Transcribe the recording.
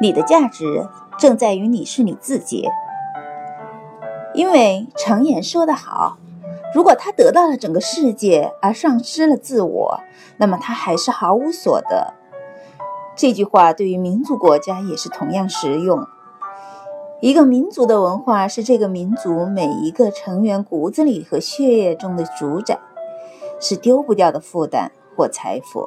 你的价值正在于你是你自己，因为常言说得好，如果他得到了整个世界而丧失了自我，那么他还是毫无所得。这句话对于民族国家也是同样实用。一个民族的文化是这个民族每一个成员骨子里和血液中的主宰，是丢不掉的负担或财富。